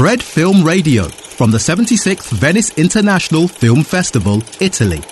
Fred Film Radio from the 76th Venice International Film Festival, Italy.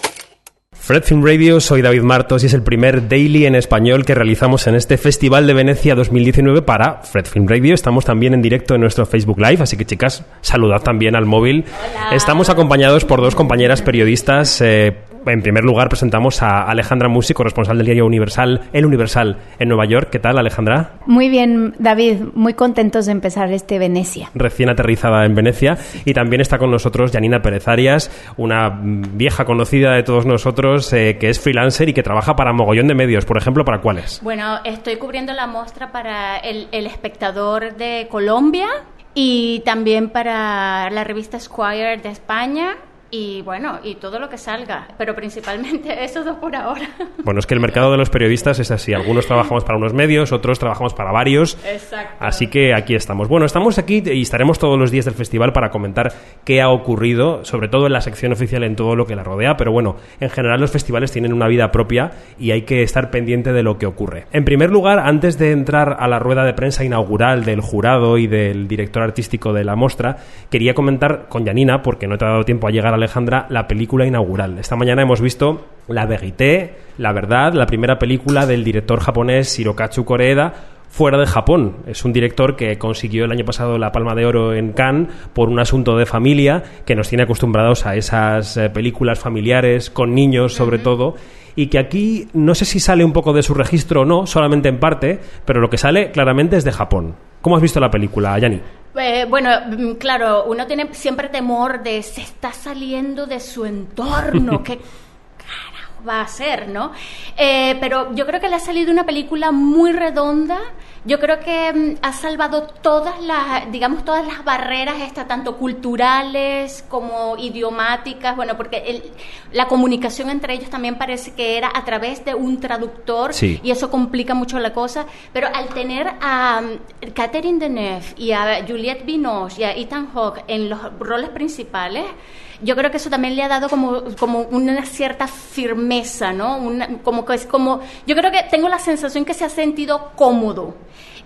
Fred Film Radio, soy David Martos y es el primer daily en español que realizamos en este Festival de Venecia 2019 para Fred Film Radio. Estamos también en directo en nuestro Facebook Live, así que chicas, saludad también al móvil. Estamos acompañados por dos compañeras periodistas. Eh, en primer lugar presentamos a Alejandra Musi, corresponsal del diario Universal, El Universal en Nueva York. ¿Qué tal, Alejandra? Muy bien, David. Muy contentos de empezar este Venecia. Recién aterrizada en Venecia. Y también está con nosotros Janina Pérez Arias, una vieja conocida de todos nosotros, eh, que es freelancer y que trabaja para mogollón de medios. Por ejemplo, ¿para cuáles? Bueno, estoy cubriendo la muestra para el, el espectador de Colombia y también para la revista Squire de España y bueno, y todo lo que salga, pero principalmente esos dos por ahora. Bueno, es que el mercado de los periodistas es así. Algunos trabajamos para unos medios, otros trabajamos para varios. Exacto. Así que aquí estamos. Bueno, estamos aquí y estaremos todos los días del festival para comentar qué ha ocurrido, sobre todo en la sección oficial, en todo lo que la rodea. Pero bueno, en general los festivales tienen una vida propia y hay que estar pendiente de lo que ocurre. En primer lugar, antes de entrar a la rueda de prensa inaugural del jurado y del director artístico de la mostra, quería comentar con Janina, porque no te ha dado tiempo a llegar a Alejandra, la película inaugural. Esta mañana hemos visto La Vérité, La Verdad, la primera película del director japonés Hirokazu Koreeda fuera de Japón. Es un director que consiguió el año pasado la Palma de Oro en Cannes por un asunto de familia que nos tiene acostumbrados a esas eh, películas familiares con niños sobre todo y que aquí no sé si sale un poco de su registro o no, solamente en parte, pero lo que sale claramente es de Japón. ¿Cómo has visto la película, Yani? Eh, bueno, mm, claro, uno tiene siempre temor de se está saliendo de su entorno, carajo va a ser, ¿no? Eh, pero yo creo que le ha salido una película muy redonda. Yo creo que mm, ha salvado todas las, digamos, todas las barreras, estas, tanto culturales como idiomáticas, bueno, porque el- la comunicación entre ellos también parece que era a través de un traductor Sí. y eso complica mucho la cosa. Pero al tener a um, Catherine Deneuve y a Juliette Binoche y a Ethan Hawke en los roles principales, yo creo que eso también le ha dado como, como una cierta firmeza, ¿no? Una- como que es como, yo creo que tengo la sensación que se ha sentido cómodo.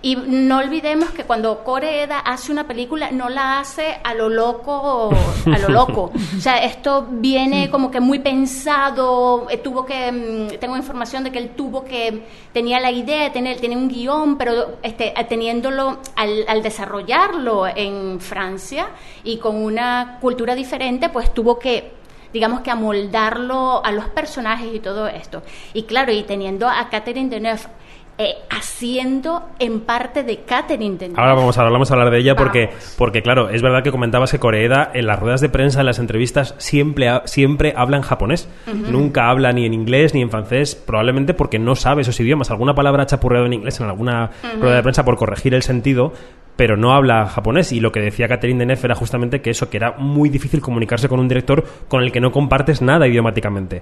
Y no olvidemos que cuando Coreeda hace una película, no la hace a lo loco, a lo loco. O sea, esto viene como que muy pensado, eh, tuvo que, mm, tengo información de que él tuvo que, tenía la idea de tener, tenía un guion, pero este, teniéndolo, al, al desarrollarlo en Francia y con una cultura diferente, pues tuvo que digamos que amoldarlo a los personajes y todo esto. Y claro, y teniendo a Catherine Deneuve eh, haciendo en parte de Catherine Deneuve. Ahora vamos a, vamos a hablar de ella porque, Vamos. porque, claro, es verdad que comentabas que Coreeda en las ruedas de prensa, en las entrevistas, siempre, ha- siempre habla en japonés. Nunca habla ni en inglés ni en francés, probablemente porque no sabe esos idiomas. Alguna palabra ha chapurreado en inglés en alguna rueda de prensa por corregir el sentido, pero no habla japonés. Y lo que decía Catherine Deneuve era justamente que eso, que era muy difícil comunicarse con un director con el que no compartes nada idiomáticamente.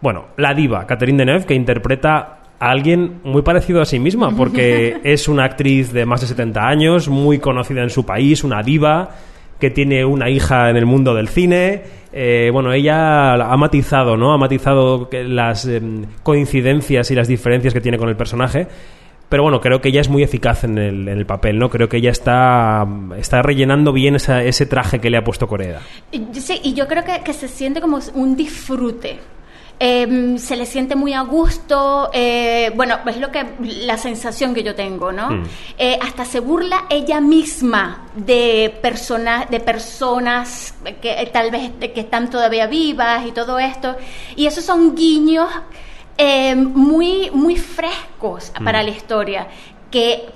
Bueno, la diva, Catherine Deneuve, que interpreta a alguien muy parecido a sí misma, porque es una actriz de más de 70 años, muy conocida en su país, una diva, que tiene una hija en el mundo del cine. Eh, bueno, ella ha matizado, ¿no? Ha matizado las em, coincidencias y las diferencias que tiene con el personaje. Pero bueno, creo que ella es muy eficaz en el, en el papel, ¿no? Creo que ella está, está rellenando bien esa- ese traje que le ha puesto Corea. Y- Sí, y yo creo que, que se siente como un disfrute. Eh, se le siente muy a gusto, eh, bueno, es lo que la sensación que yo tengo, ¿no? Mm. Eh, hasta se burla ella misma de personas, de personas que eh, tal vez que están todavía vivas y todo esto, y esos son guiños eh, muy, muy frescos para la historia, que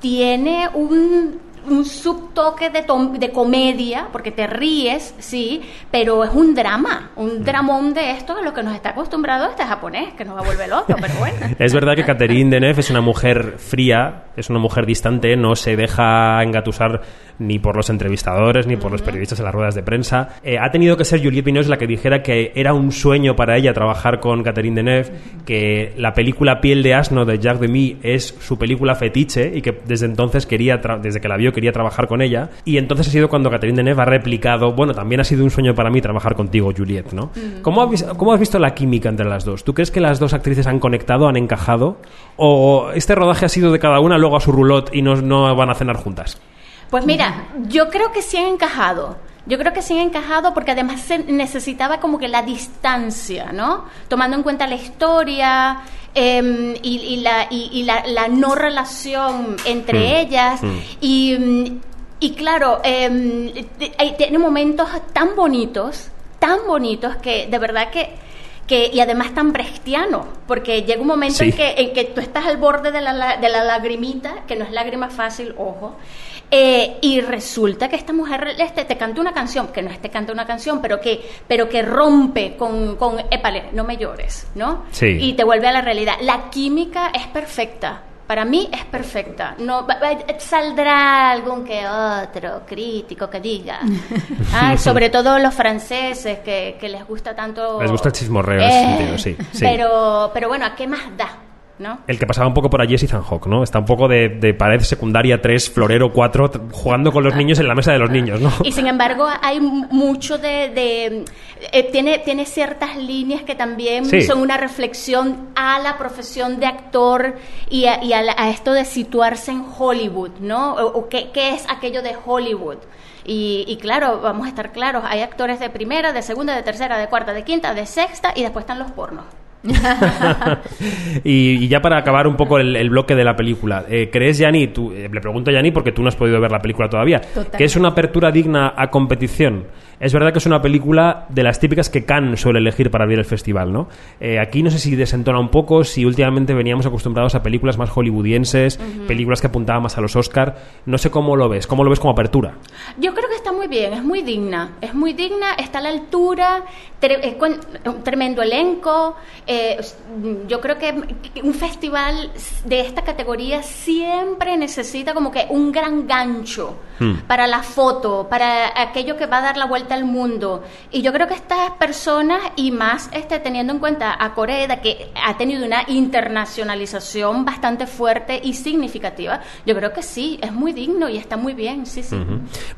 tiene un, un subtoque de, tom- de comedia, porque te ríes, sí, pero es un drama, un dramón de esto a lo que nos está acostumbrado este japonés, que nos va a volver loco, pero bueno. Es verdad que Catherine Deneuve es una mujer fría, es una mujer distante, no se deja engatusar ni por los entrevistadores ni por los periodistas en las ruedas de prensa. Eh, ha tenido que ser Juliette Binoche la que dijera que era un sueño para ella trabajar con Catherine Deneuve, que la película Piel de asno de Jacques Demy es su película fetiche y que desde entonces quería, desde que la vio quería trabajar con ella. Y entonces ha sido cuando Catherine Deneuve ha replicado, bueno, también ha sido un sueño para mí trabajar contigo, Juliette, ¿no? ¿Cómo, has, ¿Cómo has visto la química entre las dos? ¿Tú crees que las dos actrices han conectado, han encajado? ¿O este rodaje ha sido de cada una luego a su roulotte y no, no van a cenar juntas? Pues mira, yo creo que sí han encajado. Yo creo que sí han encajado porque además se necesitaba como que la distancia, ¿no? Tomando en cuenta la historia em, y, la, y, la, no relación entre mm. ellas. Mm. Y, claro, em, tiene momentos tan bonitos, tan bonitos que de verdad que que, y además tan brechtiano, porque llega un momento en, que, en que tú estás al borde de la, de la lagrimita, que no es lágrima fácil, ojo, eh, y resulta que esta mujer este, te canta una canción, que no es te canta una canción, pero que, pero que rompe con, con épale, no me llores, ¿no? Sí. Y te vuelve a la realidad. La química es perfecta para mí es perfecta. No saldrá algún que otro crítico que diga. sobre todo los franceses que, les gusta tanto. Les gusta el chismorreo, eh, sí, Pero, pero bueno, ¿a qué más da? El que pasaba un poco por allí es Ethan Hawke, ¿no? Está un poco de, pared secundaria 3, florero 4, jugando con los niños en la mesa de los niños, ¿no? Y sin embargo hay mucho de... Eh, tiene, tiene ciertas líneas que también son una reflexión a la profesión de actor y a, esto de situarse en Hollywood, ¿no? O, qué, es aquello de Hollywood. Y, y, claro, vamos a estar claros, hay actores de primera, de segunda, de tercera, de cuarta, de quinta, de sexta y después están los pornos. y, ya para acabar un poco el, bloque de la película, eh, ¿crees, Yanni, eh, le pregunto a Yanni porque tú no has podido ver la película todavía, que es una apertura digna a competición? Es verdad que es una película de las típicas que Cannes suele elegir para abrir el festival, ¿no? Eh, aquí no sé si desentona un poco, si últimamente veníamos acostumbrados a películas más hollywoodienses, películas que apuntaban más a los Oscar. No sé cómo lo ves, ¿cómo lo ves como apertura? Yo creo que está muy bien, es muy digna, es muy digna, está a la altura, un tremendo elenco. Eh, yo creo que un festival de esta categoría siempre necesita como que un gran gancho hmm. para la foto, para aquello que va a dar la vuelta al mundo. Y yo creo que estas personas, y más este, teniendo en cuenta a Corea, que ha tenido una internacionalización bastante fuerte y significativa, yo creo que sí, es muy digno y está muy bien, sí, sí.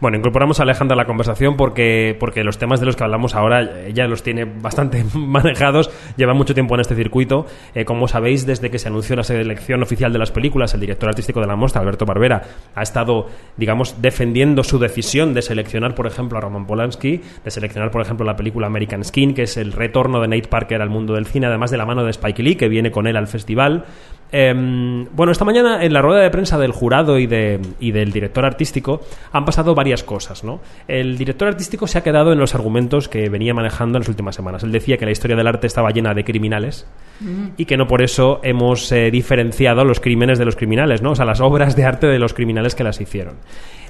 Bueno, incorporamos a Alejandra a la conversación porque, porque los temas de los que hablamos ahora, ella los tiene bastante manejados, lleva mucho tiempo en este circuito. Eh, como sabéis, desde que se anunció la selección oficial de las películas, el director artístico de la muestra, Alberto Barbera, ha estado, digamos, defendiendo su decisión de seleccionar, por ejemplo, a Roman Polanski, de seleccionar, por ejemplo, la película American Skin, que es el retorno de Nate Parker al mundo del cine, además de la mano de Spike Lee, que viene con él al festival. Em, bueno, esta mañana en la rueda de prensa del jurado y, de, y del director artístico han pasado varias cosas, ¿no? El director artístico se ha quedado en los argumentos que venía manejando en las últimas semanas. Él decía que la historia del arte estaba llena de criminales y que no por eso hemos eh, diferenciado los crímenes de los criminales, ¿no? O sea, las obras de arte de los criminales que las hicieron.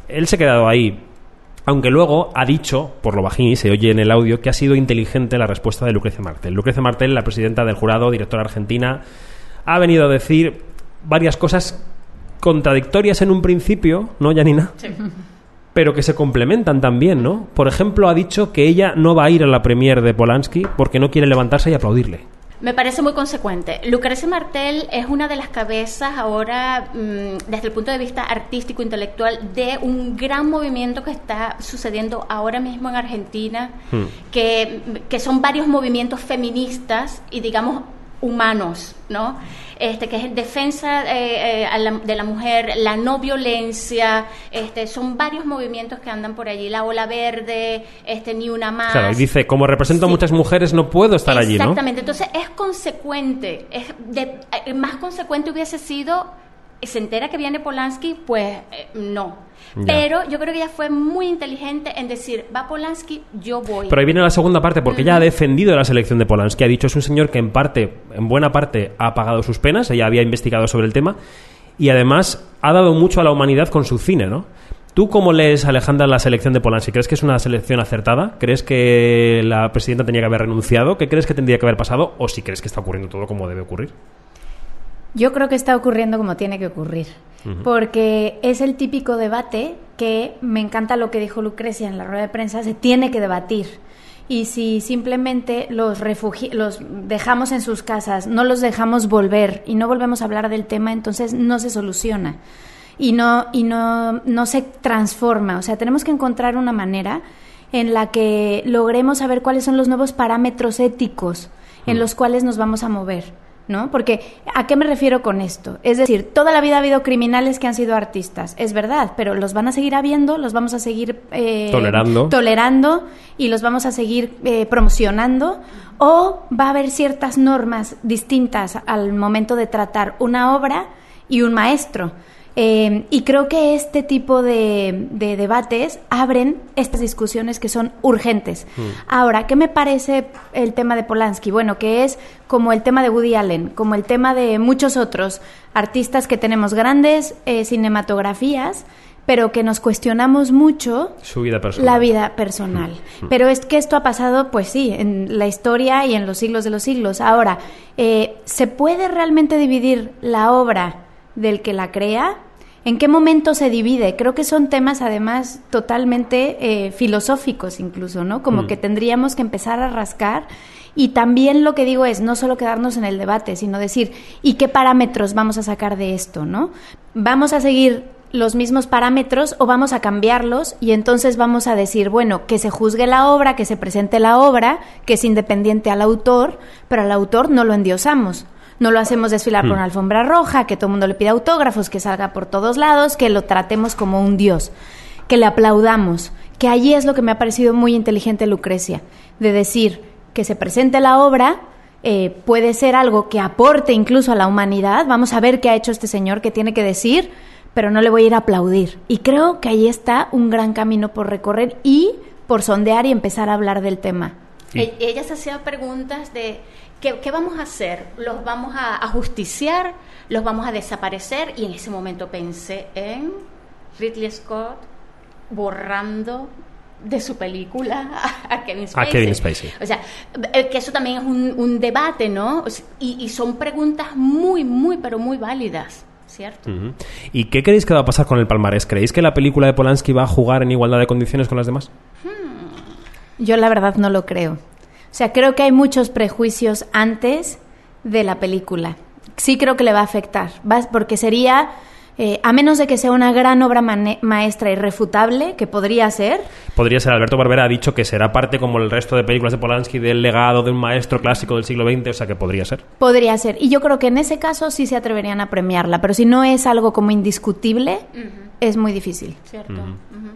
Él se ha quedado ahí. Aunque luego ha dicho, por lo bajín y se oye en el audio, que ha sido inteligente la respuesta de Lucrecia Martel. Lucrecia Martel, la presidenta del jurado, directora argentina, ha venido a decir varias cosas contradictorias en un principio, ¿no, Janina? Sí. Pero que se complementan también, ¿no? Por ejemplo, ha dicho que ella no va a ir a la premier de Polanski porque no quiere levantarse y aplaudirle. Me parece muy consecuente. Lucrecia Martel es una de las cabezas ahora, mm, desde el punto de vista artístico, intelectual, de un gran movimiento que está sucediendo ahora mismo en Argentina, hmm. que, que son varios movimientos feministas y, digamos, humanos, ¿no? Este, que es defensa eh, eh, de la mujer, la no violencia, este, son varios movimientos que andan por allí, la ola verde, este, ni una más. Claro, y dice, como represento a muchas mujeres, no puedo estar allí, ¿no? Exactamente, entonces es consecuente, es eh, más consecuente hubiese sido se entera que viene Polanski, pues eh, no. Pero yo creo que ella fue muy inteligente en decir, va Polanski, yo voy. Pero ahí viene la segunda parte, porque ella ha defendido la selección de Polanski. Ha dicho, es un señor que en parte, en buena parte, ha pagado sus penas, ella había investigado sobre el tema, y además ha dado mucho a la humanidad con su cine, ¿no? ¿Tú cómo lees, Alejandra, la selección de Polanski? ¿Crees que es una selección acertada? ¿Crees que la presidenta tenía que haber renunciado? ¿Qué crees que tendría que haber pasado? ¿O si crees que está ocurriendo todo como debe ocurrir? Yo creo que está ocurriendo como tiene que ocurrir, porque es el típico debate que me encanta lo que dijo Lucrecia en la rueda de prensa, se tiene que debatir. Y si simplemente los, los dejamos en sus casas, no los dejamos volver y no volvemos a hablar del tema, entonces no se soluciona y no, y no, no se transforma. O sea, tenemos que encontrar una manera en la que logremos saber cuáles son los nuevos parámetros éticos en los cuales nos vamos a mover ¿no? Porque ¿a qué me refiero con esto? Es decir, toda la vida ha habido criminales que han sido artistas, es verdad, pero los van a seguir habiendo, los vamos a seguir eh, tolerando. tolerando y los vamos a seguir eh, promocionando, o va a haber ciertas normas distintas al momento de tratar una obra y un maestro. Eh, y creo que este tipo de, debates abren estas discusiones que son urgentes. Mm. Ahora, ¿qué me parece el tema de Polanski? Bueno, que es como el tema de Woody Allen, como el tema de muchos otros artistas que tenemos grandes eh, cinematografías pero que nos cuestionamos mucho su vida personal. la vida personal. Mm. Pero es que esto ha pasado, pues sí, en la historia y en los siglos de los siglos. Ahora, eh, ¿se puede realmente dividir la obra del que la crea? ¿En qué momento se divide? Creo que son temas además totalmente eh, filosóficos incluso, ¿no? Como mm. que tendríamos que empezar a rascar y también lo que digo es no solo quedarnos en el debate, sino decir, ¿y qué parámetros vamos a sacar de esto, ¿no? ¿Vamos a seguir los mismos parámetros o vamos a cambiarlos y entonces vamos a decir, bueno, que se juzgue la obra, que se presente la obra, que es independiente al autor, pero al autor no lo endiosamos no lo hacemos desfilar por una hmm. alfombra roja, que todo el mundo le pida autógrafos, que salga por todos lados, que lo tratemos como un dios, que le aplaudamos, que allí es lo que me ha parecido muy inteligente Lucrecia, de decir que se presente la obra, eh, puede ser algo que aporte incluso a la humanidad, vamos a ver qué ha hecho este señor, qué tiene que decir, pero no le voy a ir a aplaudir. Y creo que ahí está un gran camino por recorrer y por sondear y empezar a hablar del tema. E-, ella se hacía preguntas de ¿Qué, vamos a hacer? ¿Los vamos a ajusticiar? ¿Los vamos a desaparecer? Y en ese momento pensé en Ridley Scott borrando de su película a, Kevin Spacey. A Kevin Spacey. O sea, eh, que eso también es un, debate, ¿no? Y, son preguntas muy, muy, pero muy válidas. ¿Cierto? ¿Y qué creéis que va a pasar con el palmarés? ¿Creéis que la película de Polanski va a jugar en igualdad de condiciones con las demás? Hmm. Yo la verdad no lo creo. O sea, creo que hay muchos prejuicios antes de la película. Sí creo que le va a afectar, porque sería eh, a menos de que sea una gran obra maestra irrefutable, que podría ser. Podría ser. Alberto Barbera ha dicho que será parte, como el resto de películas de Polanski, del legado de un maestro clásico del siglo XX, o sea que podría ser. Podría ser. Y yo creo que en ese caso sí se atreverían a premiarla, pero si no es algo como indiscutible, es muy difícil. Cierto.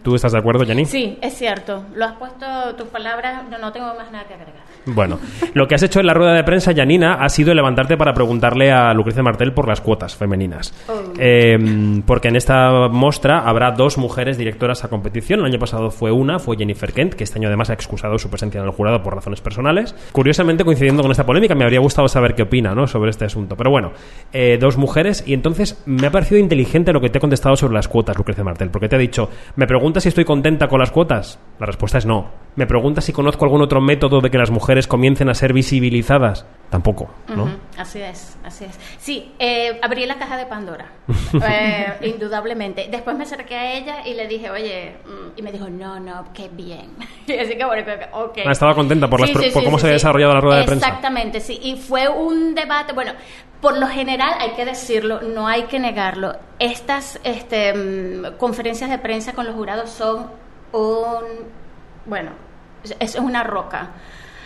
¿Tú estás de acuerdo, Jenny? Sí, es cierto. Lo has puesto tus palabras, no, no tengo más nada que agregar. Bueno, lo que has hecho en la rueda de prensa, Janina, ha sido levantarte para preguntarle a Lucrecia Martel por las cuotas femeninas. Oh. Em, porque en esta muestra habrá dos mujeres directoras a competición. El año pasado fue una, fue Jennifer Kent, que este año además ha excusado su presencia en el jurado por razones personales. Curiosamente, coincidiendo con esta polémica, me habría gustado saber qué opina ¿no? sobre este asunto. Pero bueno, eh, dos mujeres, y entonces me ha parecido inteligente lo que te ha contestado sobre las cuotas, Lucrecia Martel, porque te ha dicho, ¿me preguntas si estoy contenta con las cuotas? La respuesta es no. ¿Me preguntas si conozco algún otro método de que las mujeres comiencen a ser visibilizadas. Tampoco, ¿no? Así es, así es. Sí, eh, abrí la caja de Pandora, eh, indudablemente. Después me acerqué a ella y le dije, oye, mm", y me dijo, no, no, qué bien. así que bueno, ok. Ah, estaba contenta por, por cómo se había desarrollado la rueda de prensa. Exactamente, sí. Y fue un debate, bueno, por lo general hay que decirlo, no hay que negarlo. Estas este, mm, conferencias de prensa con los jurados son un, bueno, es una roca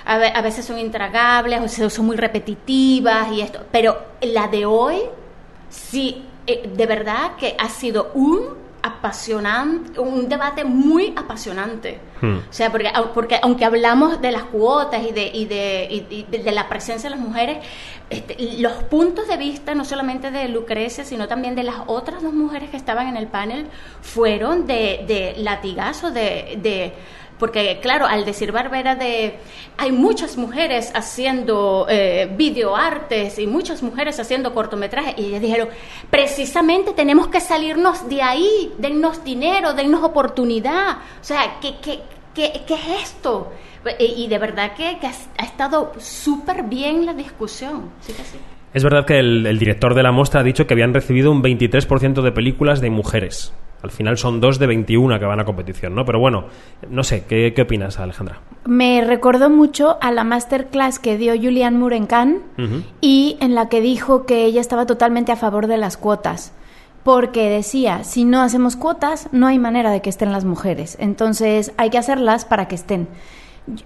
a, veces son intragables, o son muy repetitivas y esto, pero la de hoy, sí, eh, de verdad que ha sido un apasionante, un debate muy apasionante. Hmm. O sea, porque, porque aunque hablamos de las cuotas y de, y de, de, la presencia de las mujeres, este, los puntos de vista, no solamente de Lucrecia, sino también de las otras dos mujeres que estaban en el panel, fueron de, de latigazo, de porque claro, al decir Barbera de hay muchas mujeres haciendo eh, videoartes y muchas mujeres haciendo cortometrajes y ellas dijeron, precisamente tenemos que salirnos de ahí, dennos dinero, dennos oportunidad, o sea, ¿qué, qué, qué, qué es esto? Y de verdad que, ha estado súper bien la discusión, sí que sí. Es verdad que el, el, director de la muestra ha dicho que habían recibido un 23% de películas de mujeres. Al final son dos de 21 que van a competición, ¿no? Pero bueno, no sé, ¿qué, opinas, Alejandra? Me recordó mucho a la masterclass que dio Julianne Moore en Cannes y en la que dijo que ella estaba totalmente a favor de las cuotas porque decía, si no hacemos cuotas, no hay manera de que estén las mujeres. Entonces hay que hacerlas para que estén.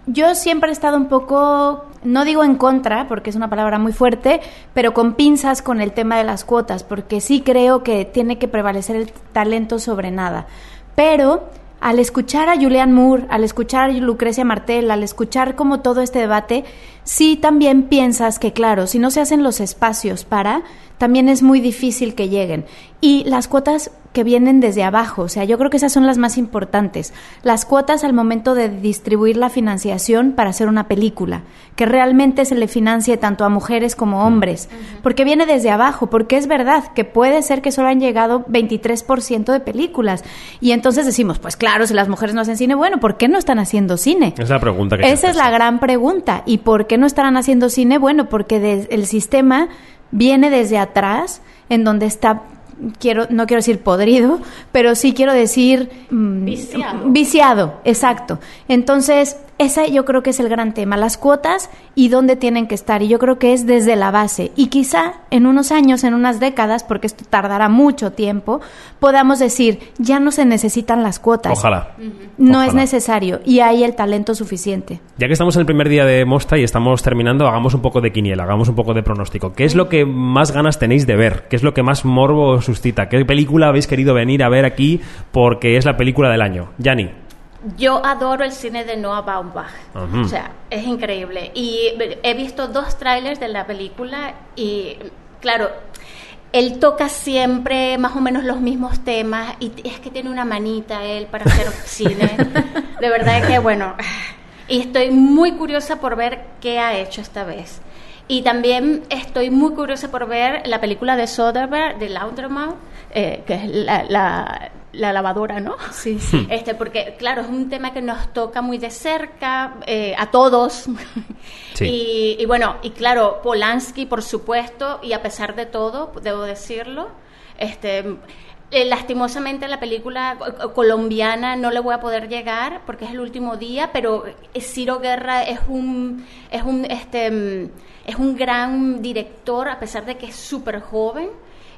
Yo siempre he estado un poco, no digo en contra, porque es una palabra muy fuerte, pero con pinzas con el tema de las cuotas, porque sí creo que tiene que prevalecer el talento sobre nada. Pero al escuchar a Julian Moore, al escuchar a Lucrecia Martel, al escuchar como todo este debate, sí también piensas que, claro, si no se hacen los espacios para, también es muy difícil que lleguen. Y las cuotas que vienen desde abajo, o sea, yo creo que esas son las más importantes. Las cuotas al momento de distribuir la financiación para hacer una película, que realmente se le financie tanto a mujeres como a hombres, porque viene desde abajo, porque es verdad que puede ser que solo han llegado 23% de películas. Y entonces decimos, pues claro, si las mujeres no hacen cine, bueno, ¿por qué no están haciendo cine? Esa es la pregunta que Esa es la gran pregunta. ¿Y por qué no estarán haciendo cine? Bueno, porque el sistema viene desde atrás, en donde está quiero no quiero decir podrido, pero sí quiero decir mm, viciado. Viciado, exacto. Entonces, ese yo creo que es el gran tema, las cuotas y dónde tienen que estar. Y yo creo que es desde la base. Y quizá en unos años, en unas décadas, porque esto tardará mucho tiempo, podamos decir, ya no se necesitan las cuotas. Ojalá. No es necesario y hay el talento suficiente. Ya que estamos en el primer día de Mostra y estamos terminando, hagamos un poco de quiniela, hagamos un poco de pronóstico. ¿Qué es lo que más ganas tenéis de ver? ¿Qué es lo que más morbo os suscita? ¿Qué película habéis querido venir a ver aquí porque es la película del año? Yani. Yo adoro el cine de Noah Baumbach. O sea, es increíble. Y he visto dos trailers de la película y, claro, él toca siempre más o menos los mismos temas y es que tiene una manita él para hacer cine. De verdad que, bueno, y estoy muy curiosa por ver qué ha hecho esta vez. Y también estoy muy curiosa por ver la película de Soderbergh, de Laundromat, eh, que es la, la lavadora, ¿no? Sí, sí. Este, porque, claro, es un tema que nos toca muy de cerca eh, a todos. Sí. Y, bueno, y claro, Polanski, por supuesto, y a pesar de todo, debo decirlo, este, eh, lastimosamente la película colombiana no le voy a poder llegar porque es el último día, pero Ciro Guerra es un, es un, este, es un gran director, a pesar de que es súper joven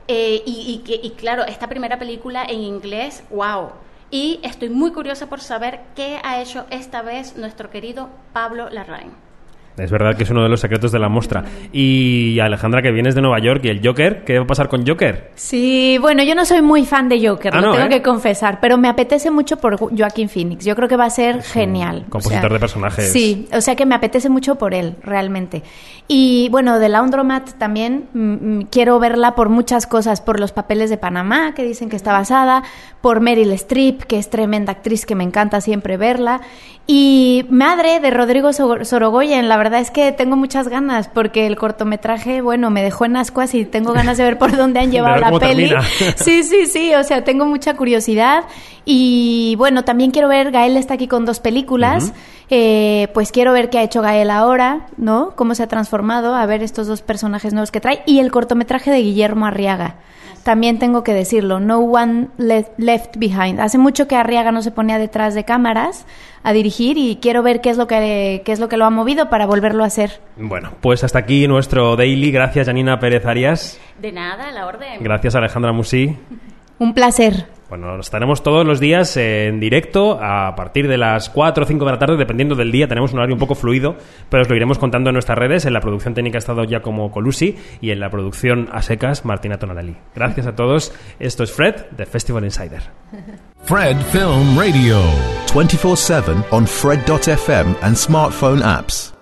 eh, y, y, y claro, esta primera película en inglés, wow. Y estoy muy curiosa por saber qué ha hecho esta vez nuestro querido Pablo Larraín. Es verdad que es uno de los secretos de la muestra. Y Alejandra, que vienes de Nueva York y el Joker, ¿qué va a pasar con Joker? Sí, bueno, yo no soy muy fan de Joker, ah, lo tengo ¿eh? que confesar, pero me apetece mucho por Joaquín Phoenix. Yo creo que va a ser genial. Compositor de personajes. Sí, o sea que me apetece mucho por él, realmente. Y bueno, de Laundromat también mm, mm, quiero verla por muchas cosas, por los papeles de Panamá, que dicen que está basada, por Meryl Streep, que es tremenda actriz, que me encanta siempre verla, y Madre de Rodrigo Sorogoyen, la verdad es que tengo muchas ganas porque el cortometraje, bueno, me dejó en ascuas y tengo ganas de ver por dónde han llevado la peli. Sí, sí, sí, o sea, tengo mucha curiosidad. Y bueno, también quiero ver, Gael está aquí con dos películas, eh, pues quiero ver qué ha hecho Gael ahora, ¿no? Cómo se ha transformado, a ver estos dos personajes nuevos que trae. Y el cortometraje de Guillermo Arriaga también tengo que decirlo, no one left behind. Hace mucho que Arriaga no se ponía detrás de cámaras a dirigir y quiero ver qué es lo que qué es lo que lo ha movido para volverlo a hacer. Bueno, pues hasta aquí nuestro daily. Gracias Janina Pérez Arias. De nada, a la orden. Gracias Alejandra Musí. Un placer. Bueno, estaremos todos los días en directo a partir de las 4 o 5 de la tarde, dependiendo del día. Tenemos un horario un poco fluido, pero os lo iremos contando en nuestras redes. En la producción técnica ha estado ya como Colusi y en la producción a secas Martina Tonalali. Gracias a todos. Esto es Fred de Festival Insider. Fred Film Radio. 24-7 on Fred.fm and smartphone apps.